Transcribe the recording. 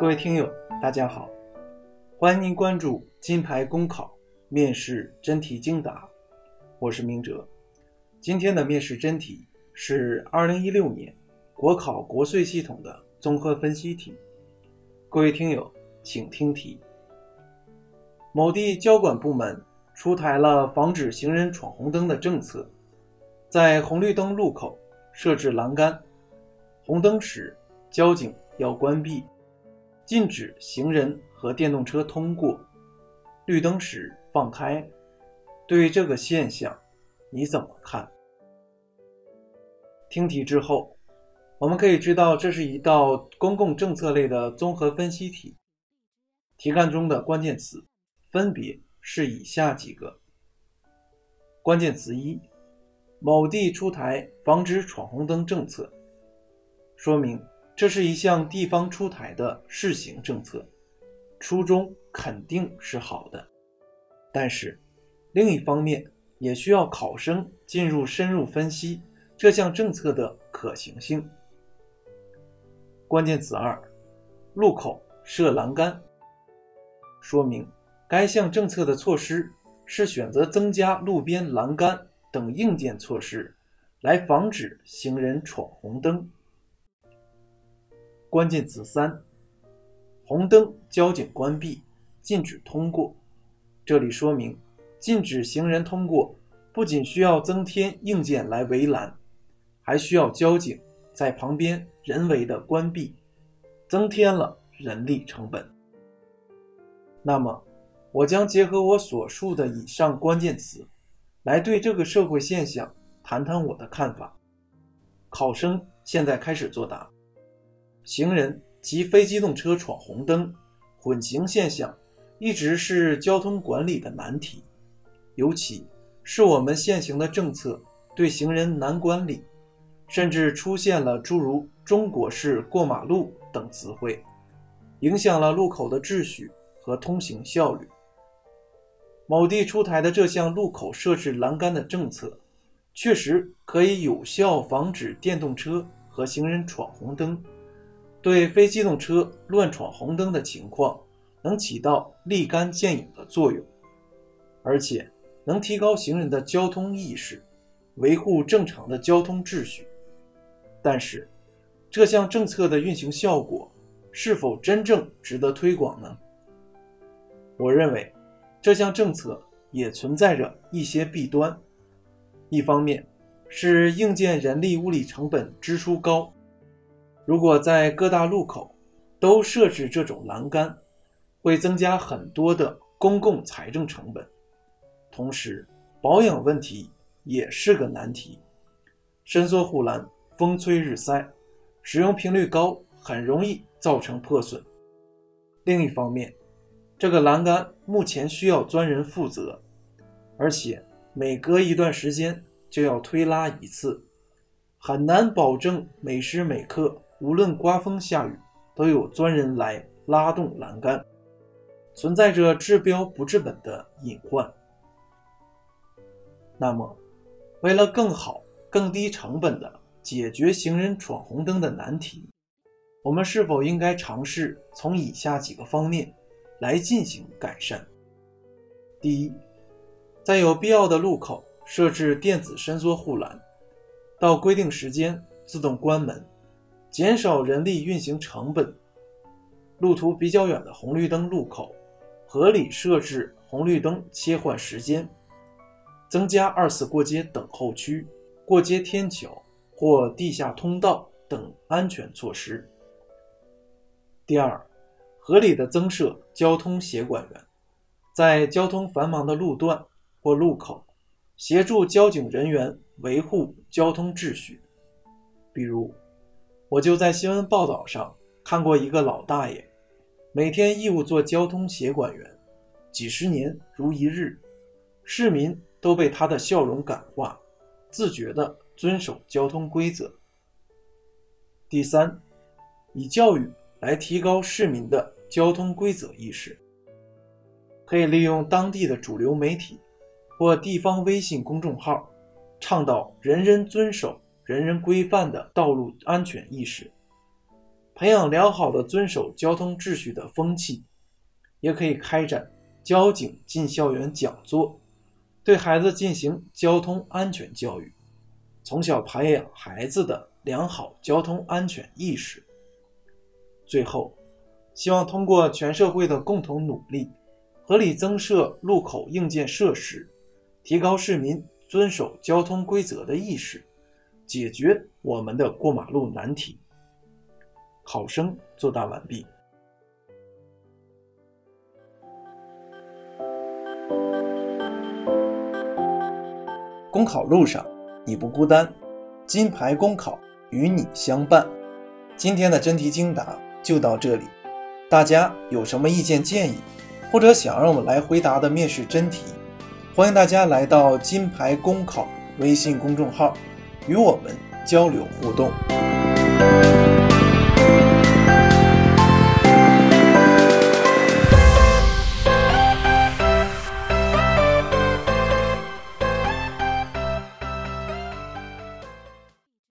各位听友，大家好，欢迎您关注金牌公考面试真题精答，我是明哲。今天的面试真题是2016年国考国税系统的综合分析题。各位听友，请听题：某地交管部门出台了防止行人闯红灯的政策，在红绿灯路口设置栏杆，红灯时交警要关闭。禁止行人和电动车通过，绿灯时放开。对这个现象，你怎么看？听题之后，我们可以知道这是一道公共政策类的综合分析题。题干中的关键词分别是以下几个：关键词一，某地出台防止闯红灯政策，说明。这是一项地方出台的试行政策，初衷肯定是好的，但是另一方面也需要考生进入深入分析这项政策的可行性。关键词二：路口设栏杆，说明该项政策的措施是选择增加路边栏杆等硬件措施，来防止行人闯红灯。关键词三：红灯交警关闭，禁止通过。这里说明，禁止行人通过不仅需要增添硬件来围栏，还需要交警在旁边人为的关闭，增添了人力成本。那么，我将结合我所述的以上关键词，来对这个社会现象谈谈我的看法。考生现在开始作答。行人及非机动车闯红灯混行现象，一直是交通管理的难题，尤其是我们现行的政策对行人难管理，甚至出现了诸如“中国式过马路”等词汇，影响了路口的秩序和通行效率。某地出台的这项路口设置栏杆的政策，确实可以有效防止电动车和行人闯红灯。对非机动车乱闯红灯的情况，能起到立竿见影的作用，而且能提高行人的交通意识，维护正常的交通秩序。但是，这项政策的运行效果是否真正值得推广呢？我认为，这项政策也存在着一些弊端。一方面，是硬件、人力、物力成本支出高。如果在各大路口都设置这种栏杆，会增加很多的公共财政成本，同时保养问题也是个难题。伸缩护栏风吹日晒，使用频率高，很容易造成破损。另一方面，这个栏杆目前需要专人负责，而且每隔一段时间就要推拉一次，很难保证每时每刻。无论刮风下雨，都有专人来拉动栏杆，存在着治标不治本的隐患。那么，为了更好、更低成本的解决行人闯红灯的难题，我们是否应该尝试从以下几个方面来进行改善？第一，在有必要的路口设置电子伸缩护栏，到规定时间自动关门。减少人力运行成本，路途比较远的红绿灯路口，合理设置红绿灯切换时间，增加二次过街等候区、过街天桥或地下通道等安全措施。第二，合理的增设交通协管员，在交通繁忙的路段或路口，协助交警人员维护交通秩序，比如。我就在新闻报道上看过一个老大爷，每天义务做交通协管员，几十年如一日，市民都被他的笑容感化，自觉地遵守交通规则。第三，以教育来提高市民的交通规则意识，可以利用当地的主流媒体或地方微信公众号，倡导人人遵守。人人规范的道路安全意识，培养良好的遵守交通秩序的风气，也可以开展交警进校园讲座，对孩子进行交通安全教育，从小培养孩子的良好交通安全意识。最后，希望通过全社会的共同努力，合理增设路口硬件设施，提高市民遵守交通规则的意识，解决我们的过马路难题。考生作答完毕。公考路上你不孤单，金牌公考与你相伴。今天的真题精答就到这里，大家有什么意见建议，或者想让我们来回答的面试真题，欢迎大家来到金牌公考微信公众号与我们交流互动。